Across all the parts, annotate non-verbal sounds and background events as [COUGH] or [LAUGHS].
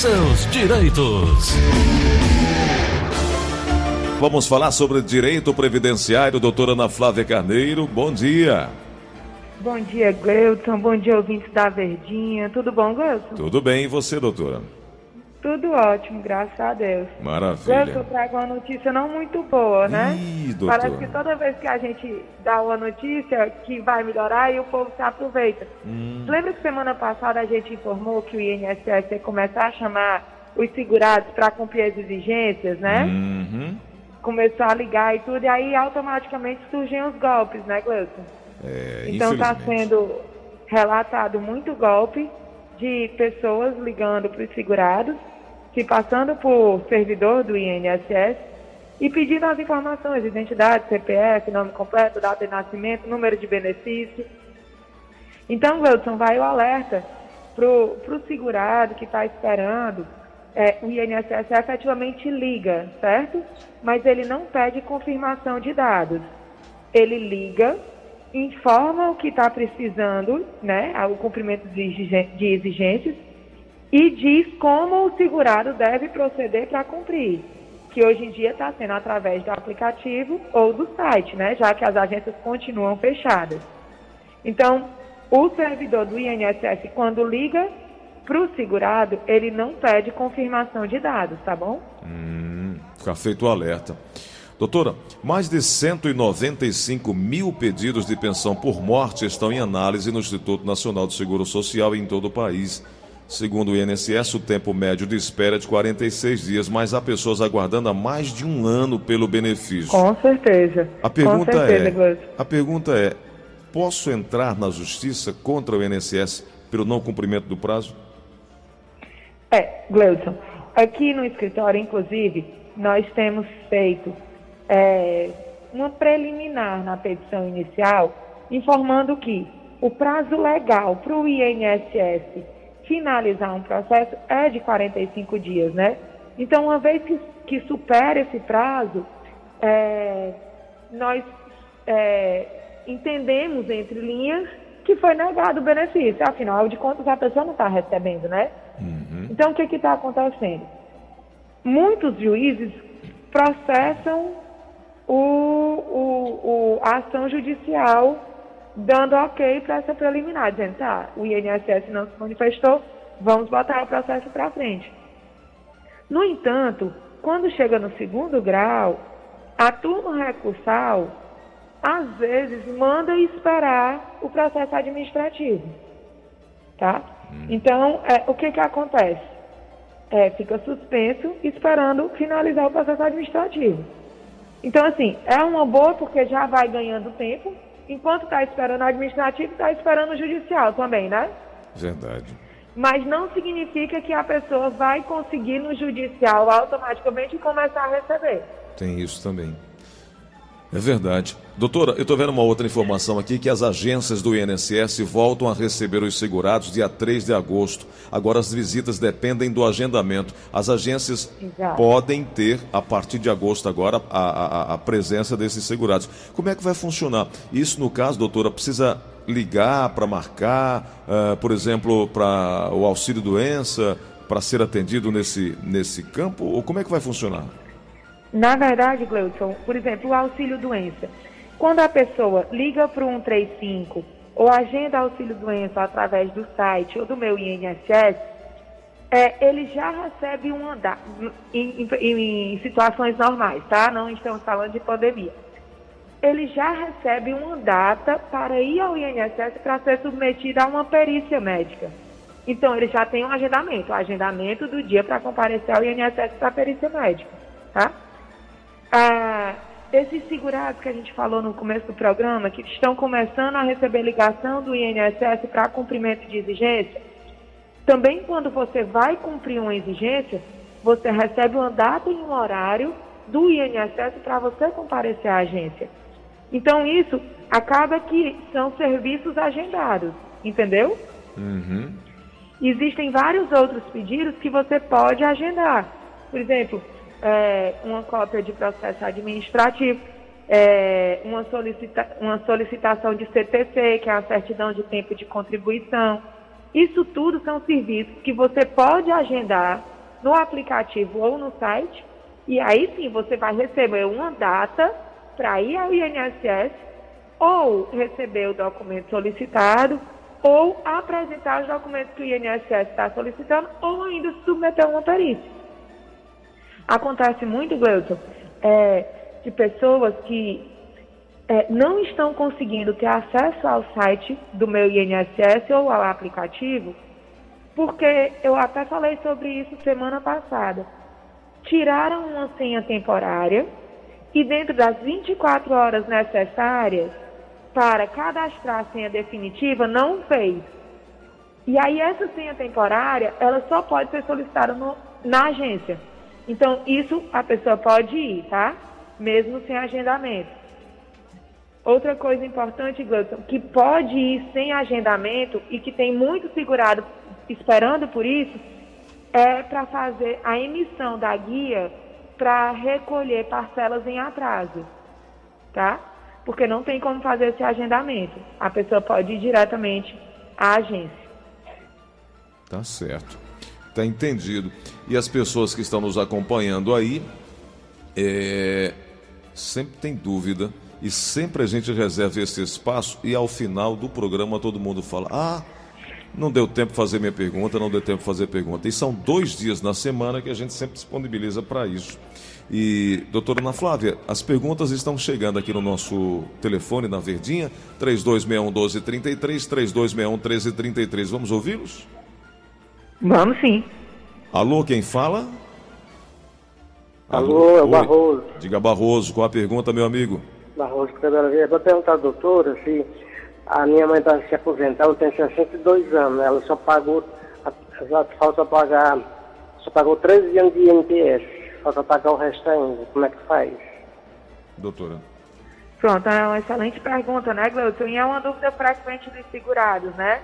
seus direitos. Vamos falar sobre direito previdenciário, doutora Ana Flávia Carneiro. Bom dia. Bom dia, Gleuton. Bom dia, ouvintes da Verdinha. Tudo bom, Gleuton? Tudo bem, e você, doutora? Tudo ótimo, graças a Deus. Maravilha. Gleuton, eu trago uma notícia não muito boa, né? Ih, doutora. Parece que toda vez que a gente dá uma notícia que vai melhorar e o povo se aproveita. Hum. Lembra que semana passada a gente informou que o INSS ia começar a chamar os segurados para cumprir as exigências, né? Uhum. Começou a ligar e tudo, e aí automaticamente surgem os golpes, né, Gleuton? É, Então está sendo relatado muito golpe de pessoas ligando para os segurados, se passando por servidor do INSS e pedindo as informações, identidade, CPF, nome completo, data de nascimento, número de benefício. Então, Wilson, vai o alerta para o segurado que está esperando. É, o INSS efetivamente liga, certo? Mas ele não pede confirmação de dados. Ele liga, informa o que está precisando, né? O cumprimento de exigências e diz como o segurado deve proceder para cumprir, que hoje em dia está sendo através do aplicativo ou do site, né? Já que as agências continuam fechadas. Então, o servidor do INSS, quando liga para o segurado, ele não pede confirmação de dados, tá bom? Hum, fica feito o alerta. Doutora, mais de 195 mil pedidos de pensão por morte estão em análise no Instituto Nacional do Seguro Social em todo o país. Segundo o INSS, o tempo médio de espera é de 46 dias, mas há pessoas aguardando há mais de um ano pelo benefício. Com certeza. A pergunta Com certeza, é, a pergunta é, posso entrar na justiça contra o INSS pelo não cumprimento do prazo? É, Gleudson, aqui no escritório, inclusive, nós temos feito é, uma preliminar na petição inicial, informando que o prazo legal para o INSS finalizar um processo é de 45 dias, né? Então, uma vez que, que supera esse prazo, é, nós é, entendemos entre linhas que foi negado o benefício. Afinal de contas, a pessoa não está recebendo, né? Então, o que está acontecendo? Muitos juízes processam o, o, o- a ação judicial dando ok para essa preliminar, dizendo, tá, o INSS não se manifestou, vamos botar o processo para frente. No entanto, quando chega no segundo grau, a turma recursal, às vezes, manda esperar o processo administrativo. Tá? Então, é, o que, que acontece? É, fica suspenso esperando finalizar o processo administrativo. Então, assim, é uma boa porque já vai ganhando tempo, enquanto está esperando o administrativo, está esperando o judicial também, né? Verdade. Mas não significa que a pessoa vai conseguir no judicial automaticamente começar a receber. Tem isso também. É verdade. Doutora, eu estou vendo uma outra informação aqui que as agências do INSS voltam a receber os segurados dia 3 de agosto. Agora as visitas dependem do agendamento. As agências Exato. podem ter, a partir de agosto agora, a, a- a presença desses segurados. Como é que vai funcionar? Isso, no caso, doutora, precisa ligar para marcar, ah, por exemplo, para o auxílio doença, para ser atendido nesse, nesse campo? Ou como é que vai funcionar? Na verdade, Gleudson, por exemplo, o auxílio doença. Quando a pessoa liga para o 135 ou agenda auxílio doença através do site ou do meu INSS, é, ele já recebe um andar em, em- em situações normais, tá? Não estamos falando de pandemia. Ele já recebe uma data para ir ao INSS para ser submetido a uma perícia médica. Então, ele já tem um agendamento, o agendamento do dia para comparecer ao INSS para a perícia médica, tá? Ah, esses segurados que a gente falou no começo do programa, que estão começando a receber ligação do INSS para cumprimento de exigência, também quando você vai cumprir uma exigência, você recebe uma data e um horário do INSS para você comparecer à agência. Então isso acaba que são serviços agendados, entendeu? Uhum. Existem vários outros pedidos que você pode agendar. Por exemplo, é, uma cópia de processo administrativo, é, uma, solicita uma solicitação de CTC, que é a certidão de tempo de contribuição. Isso tudo são serviços que você pode agendar no aplicativo ou no site, e aí sim você vai receber uma data para ir ao INSS ou receber o documento solicitado ou apresentar os documentos que o INSS está solicitando ou ainda submeter uma perícia. Acontece muito, Gleuton, é, de pessoas que é, não estão conseguindo ter acesso ao site do meu INSS ou ao aplicativo, porque eu até falei sobre isso semana passada. Tiraram uma senha temporária e dentro das 24 horas necessárias para cadastrar a senha definitiva não fez. E aí essa senha temporária, ela só pode ser solicitada no, na agência. Então isso a pessoa pode ir, tá? Mesmo sem agendamento. Outra coisa importante, Gleuton, que pode ir sem agendamento e que tem muito segurado esperando por isso, é para fazer a emissão da guia para recolher parcelas em atraso, tá? Porque não tem como fazer esse agendamento. A pessoa pode ir diretamente à agência. Tá certo. Tá entendido. E as pessoas que estão nos acompanhando aí, é... sempre tem dúvida e sempre a gente reserva esse espaço e ao final do programa todo mundo fala: Ah, não deu tempo de fazer minha pergunta, não deu tempo de fazer pergunta. E são dois dias na semana que a gente sempre disponibiliza para isso. E, doutora Ana Flávia, as perguntas estão chegando aqui no nosso telefone na Verdinha, 3261-1233, 3261-1333. Vamos ouvi-los? Vamos sim. Alô, quem fala? Alô, é o Barroso. Diga Barroso, qual a pergunta, meu amigo? Barroso Cabelo Vou perguntar à doutora se a minha mãe está se aposentar, tem 62 anos, ela só pagou, falta pagar, só pagou 13 anos de INPS, falta pagar o resto ainda. Como é que faz? Doutora. Pronto, é uma excelente pergunta, né, Gleuton? E é uma dúvida frequente dos segurados, né?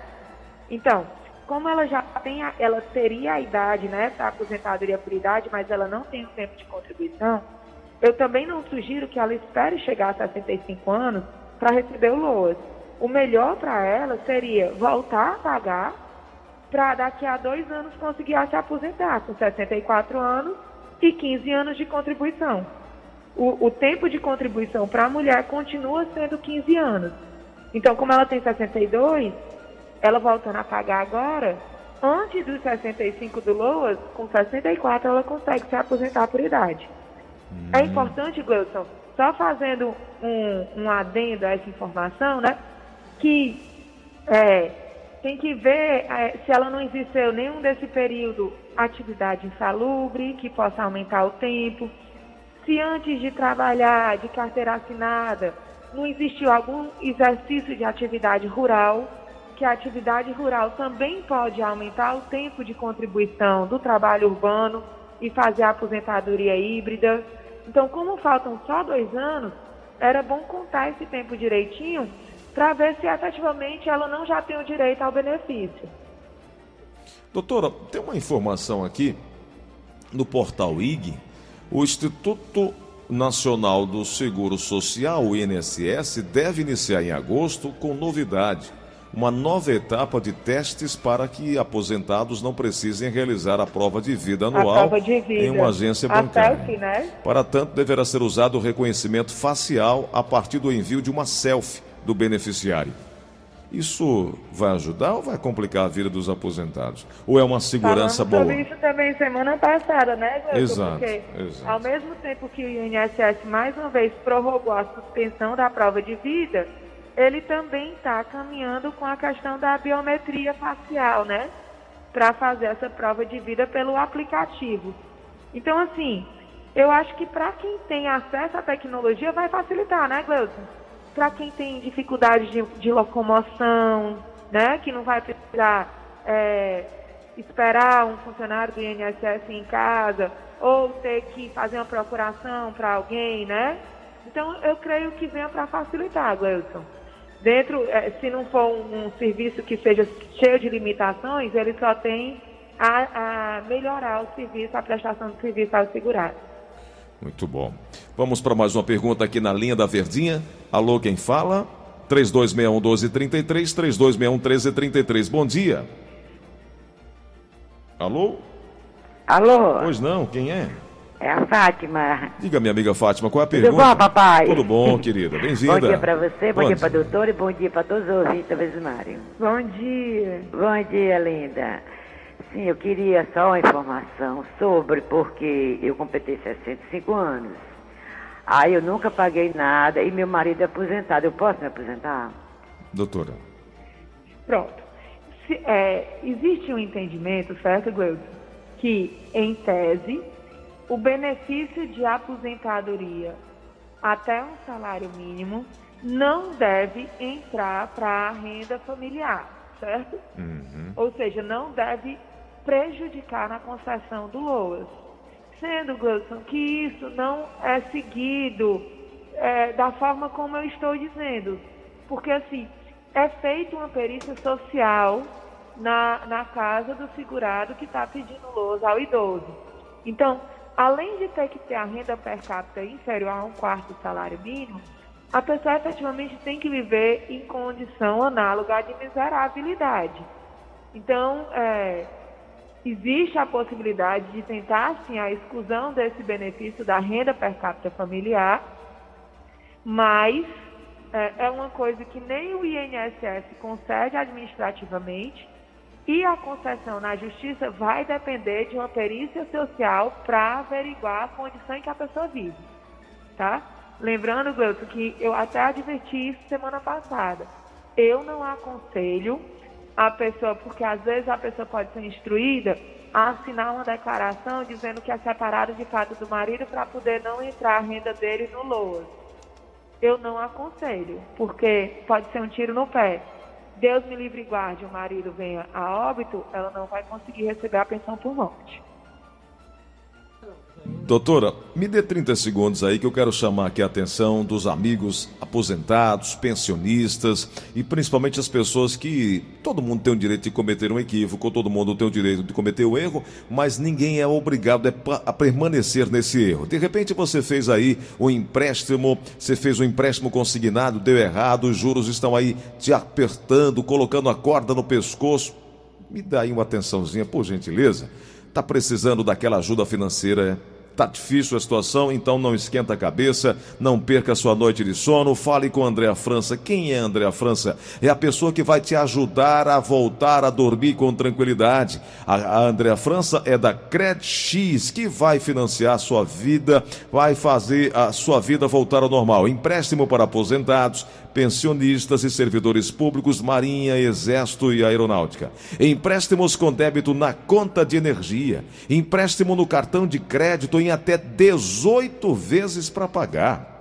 Então, como ela já tem, a, ela teria a idade, né, para aposentadoria por idade, mas ela não tem o tempo de contribuição, eu também não sugiro que ela espere chegar a 65 anos para receber o LOAS. O melhor para ela seria voltar a pagar para daqui a dois anos conseguir se aposentar com 64 anos e 15 anos de contribuição. O, o tempo de contribuição para a mulher continua sendo 15 anos. Então, como ela tem 62, ela voltando a pagar agora, antes dos 65 do LOAS, com 64 ela consegue se aposentar por idade. Hum. É importante, Gleuson, só fazendo um, um adendo a essa informação, né? Que é, tem que ver é, se ela não existiu nenhum desse período atividade insalubre, que possa aumentar o tempo. Se antes de trabalhar de carteira assinada não existiu algum exercício de atividade rural, que a atividade rural também pode aumentar o tempo de contribuição do trabalho urbano e fazer a aposentadoria híbrida. Então, como faltam só dois anos, era bom contar esse tempo direitinho para ver se efetivamente ela não já tem o direito ao benefício. Doutora, tem uma informação aqui no portal IG. O Instituto Nacional do Seguro Social, o INSS, deve iniciar em agosto com novidade uma nova etapa de testes para que aposentados não precisem realizar a prova de vida anual de vida. em uma agência bancária. Selfie, né? Para tanto, deverá ser usado o reconhecimento facial a partir do envio de uma selfie do beneficiário. Isso vai ajudar ou vai complicar a vida dos aposentados? Ou é uma segurança Falando boa? Sobre isso também semana passada, né, Gleuton? Exato, exato. ao mesmo tempo que o INSS mais uma vez prorrogou a suspensão da prova de vida, ele também está caminhando com a questão da biometria facial, né? Para fazer essa prova de vida pelo aplicativo. Então, assim, eu acho que para quem tem acesso à tecnologia vai facilitar, né, Gleuton? Para quem tem dificuldade de, de, locomoção, né? Que não vai precisar é, esperar um funcionário do INSS em casa ou ter que fazer uma procuração para alguém, né? Então, eu creio que venha para facilitar, Gleuton dentro, é, se não for um, um, serviço que seja cheio de limitações, ele só tem a, a melhorar o serviço, a prestação de serviço ao segurado. Muito bom. Vamos para mais uma pergunta aqui na linha da Verdinha. Alô, quem fala? 3261 1233, 3261 1333. Bom dia. Alô? Alô? Pois não, quem é? É a Fátima. Diga, minha amiga Fátima, qual é a Tudo pergunta? bom, papai? Tudo bom, querida. Bem-vinda. Bom dia pra você, bom, Bom dia pra dia. doutora e bom dia pra todos os ouvintes da. Bom dia. Bom dia, linda. Sim, eu queria só uma informação sobre, porque eu completei 65 anos. Aí eu nunca paguei nada e meu marido é aposentado. Eu posso me aposentar? Doutora. Pronto. Se- é, existe um entendimento, certo, Gleudo? Que, em tese, o benefício de aposentadoria até um salário mínimo não deve entrar para a renda familiar, certo? Ou seja, não deve prejudicar na concessão do LOAS. Sendo, Gleudson, que isso não é seguido é, da forma como eu estou dizendo. Porque, assim, é feita uma perícia social na, na casa do segurado que está pedindo LOAS ao idoso. Então, além de ter que ter a renda per capita inferior a um quarto do salário mínimo, a pessoa efetivamente tem que viver em condição análoga de miserabilidade. Então, é, existe a possibilidade de tentar, sim, a exclusão desse benefício da renda per capita familiar, mas é, é uma coisa que nem o INSS concede administrativamente e a concessão na justiça vai depender de uma perícia social para averiguar a condição em que a pessoa vive, tá? Lembrando, Gleuton, que eu até adverti isso semana passada. Eu não aconselho a pessoa, porque às vezes a pessoa pode ser instruída a assinar uma declaração dizendo que é separado de fato do marido para poder não entrar a renda dele no LOAS. Eu não aconselho, porque pode ser um tiro no pé. Deus me livre e guarde, o marido venha a óbito, ela não vai conseguir receber a pensão por morte. Doutora, me dê 30 segundos aí que eu quero chamar aqui a atenção dos amigos aposentados, pensionistas e principalmente as pessoas que todo mundo tem o direito de cometer um equívoco, todo mundo tem o direito de cometer um erro, mas ninguém é obrigado a pa- a permanecer nesse erro. De repente você fez aí um empréstimo, você fez um empréstimo consignado, deu errado, os juros estão aí te apertando, colocando a corda no pescoço. Me dá aí uma atençãozinha, por gentileza. Tá precisando daquela ajuda financeira, é? Tá difícil a situação, então não esquenta a cabeça, não perca sua noite de sono, fale com Andréa França. Quem é Andréa França? É a pessoa que vai te ajudar a voltar a dormir com tranquilidade. A, a Andréa França é da CredX, que vai financiar a sua vida, vai fazer a sua vida voltar ao normal. Empréstimo para aposentados, pensionistas e servidores públicos, Marinha, Exército e Aeronáutica. Empréstimos com débito na conta de energia. Empréstimo no cartão de crédito em até 18 vezes para pagar.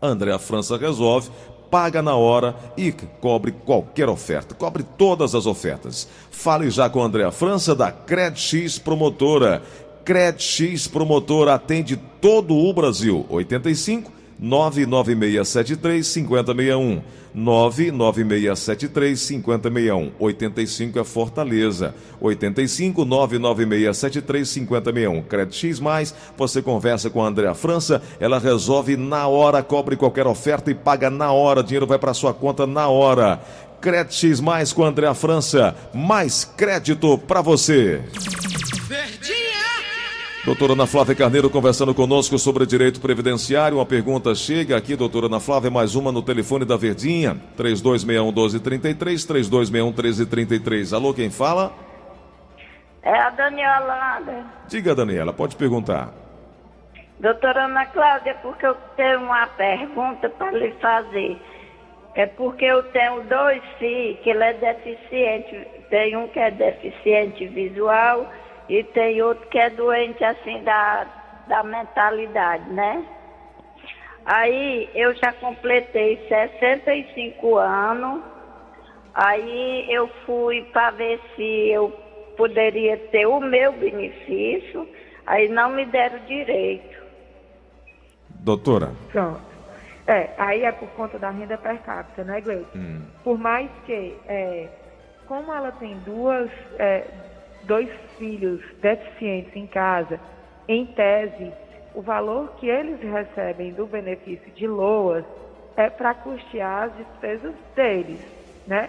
André França resolve, paga na hora e cobre qualquer oferta, cobre todas as ofertas. Fale já com André França da CredX Promotora. CredX Promotora atende todo o Brasil. 85 99673 5061. 99673 5061. 85 é Fortaleza. 85 99673 5061. Crédito X mais, você conversa com a Andréa França, ela resolve na hora, cobre qualquer oferta e paga na hora. O dinheiro vai para sua conta na hora. Crédito X mais com a Andréa França. Mais crédito para você. Doutora Ana Flávia Carneiro conversando conosco sobre direito previdenciário. Uma pergunta chega aqui, doutora Ana Flávia, mais uma no telefone da Verdinha, 3261-1233, 3261-1333. Alô, quem fala? É a Daniela. Diga, Daniela, pode perguntar. Doutora Ana Cláudia, porque eu tenho uma pergunta para lhe fazer. É porque eu tenho dois filhos que ele é deficiente. Tem um que é deficiente visual e tem outro que é doente assim da, da mentalidade, né? Aí eu já completei 65 anos. Aí eu fui para ver se eu poderia ter o meu benefício. Aí não me deram direito. Doutora, Pronto. É, aí é por conta da renda per capita, né, Gleison? Por mais que, é, como ela tem duas, é, dois filhos deficientes em casa, em tese, o valor que eles recebem do benefício de LOAS é para custear as despesas deles, né?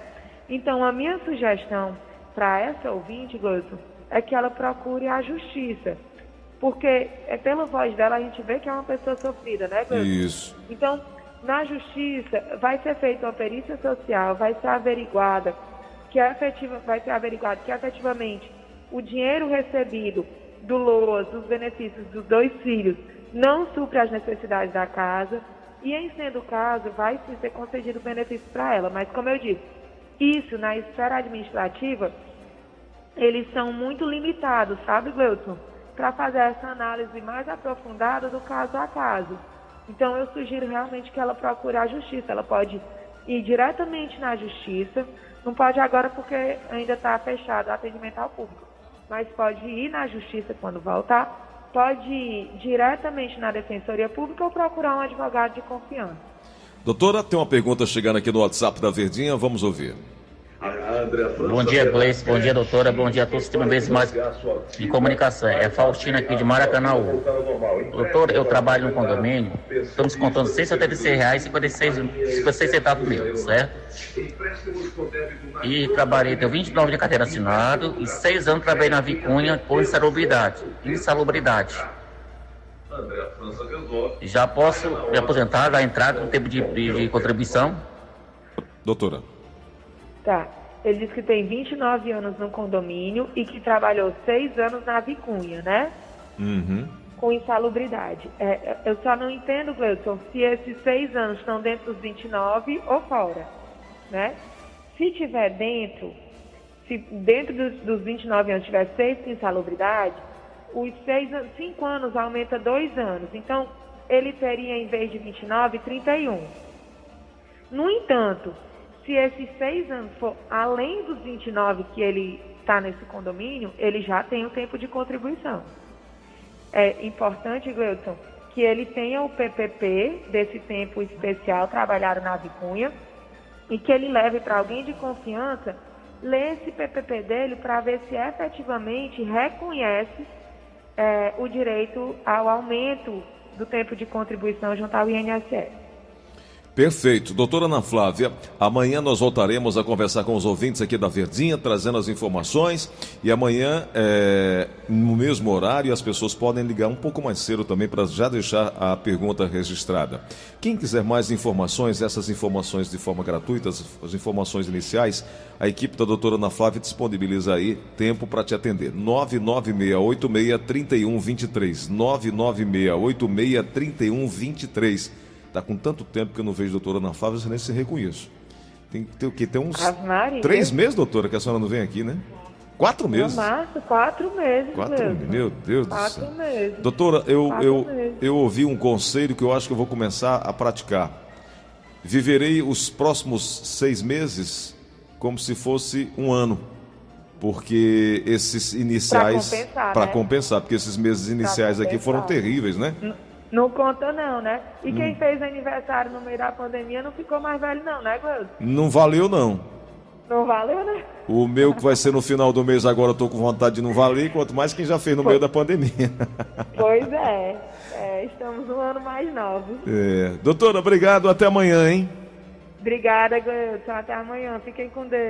Então, a minha sugestão para essa ouvinte, Gleison, é que ela procure a justiça. Porque é pela voz dela a gente vê que é uma pessoa sofrida, né, Gleuton? Isso. Então, na justiça, vai ser feita uma perícia social, vai ser averiguada que é efetiva, vai ser averiguado que efetivamente o dinheiro recebido do LOAS, dos benefícios dos dois filhos, não supre as necessidades da casa e, em sendo o caso, vai sim ser concedido benefício para ela. Mas, como eu disse, isso na esfera administrativa, eles são muito limitados, sabe, Gleuton? Para fazer essa análise mais aprofundada do caso a caso. Então, eu sugiro realmente que ela procure a justiça. Ela pode ir diretamente na justiça, não pode agora porque ainda está fechado o atendimento ao público, mas pode ir na justiça quando voltar, pode ir diretamente na defensoria pública ou procurar um advogado de confiança. Doutora, tem uma pergunta chegando aqui no WhatsApp da Verdinha, vamos ouvir. Bom dia, Gleice. Bom dia, doutora. Bom dia a todos que vez mais de comunicação. É Faustina aqui de Maracanãú. Doutor, eu trabalho no condomínio. Estamos contando R$ 676,56 centavos meu, certo? E trabalhei, tenho 29 de carteira assinado e 6 anos trabalhei na Vicunha por insalubridade. Insalubridade. Já posso me aposentar, dar entrada no tempo de, de, de contribuição? Doutora. Tá. Ele diz que tem 29 anos no condomínio e que trabalhou seis anos na Vicunha, né? Uhum. Com insalubridade. É, é eu só não entendo, Gleudson, se esses seis anos estão dentro dos 29 ou fora, né? Se tiver dentro, se dentro dos, dos 29 anos tiver seis com insalubridade, os seis, cinco anos aumenta dois anos. Então, ele teria, em vez de 29, 31. No entanto, se esses seis anos for além dos 29 que ele está nesse condomínio, ele já tem o tempo de contribuição. É importante, Gleudson, que ele tenha o PPP desse tempo especial trabalhado na Vicunha e que ele leve para alguém de confiança ler esse PPP dele para ver se efetivamente reconhece é, o direito ao aumento do tempo de contribuição junto ao INSS. Perfeito. Doutora Ana Flávia, amanhã nós voltaremos a conversar com os ouvintes aqui da Verdinha, trazendo as informações. E amanhã, é, no mesmo horário, as pessoas podem ligar um pouco mais cedo também para já deixar a pergunta registrada. Quem quiser mais informações, essas informações de forma gratuita, as informações iniciais, a equipe da doutora Ana Flávia disponibiliza aí tempo para te atender. 996863123. 996863123. Está com tanto tempo que eu não vejo a doutora Ana Flávia, você nem se reconheço. Tem que ter o quê? Tem uns três meses, doutora, que a senhora não vem aqui, né? Quatro meses. Março, quatro meses. Quatro mesmo. Meu Deus quatro do céu. Meses. Doutora, eu, eu, meses. eu ouvi um conselho que eu acho que eu vou começar a praticar. Viverei os próximos seis meses como se fosse um ano. Porque esses iniciais. Para compensar. Para né? compensar, porque esses meses iniciais aqui foram terríveis, né? Não conta não, né? E Hum. quem fez aniversário no meio da pandemia não ficou mais velho não, né, Gleudo? Não valeu, não. Não valeu, né? O meu que vai ser no final do mês agora, eu tô com vontade de não valer, quanto mais quem já fez no meio da pandemia. [LAUGHS] Pois é. é estamos um ano mais novos. É. Doutora, obrigado, até amanhã, hein? Obrigada, Gleudo. Até amanhã. Fiquem com Deus.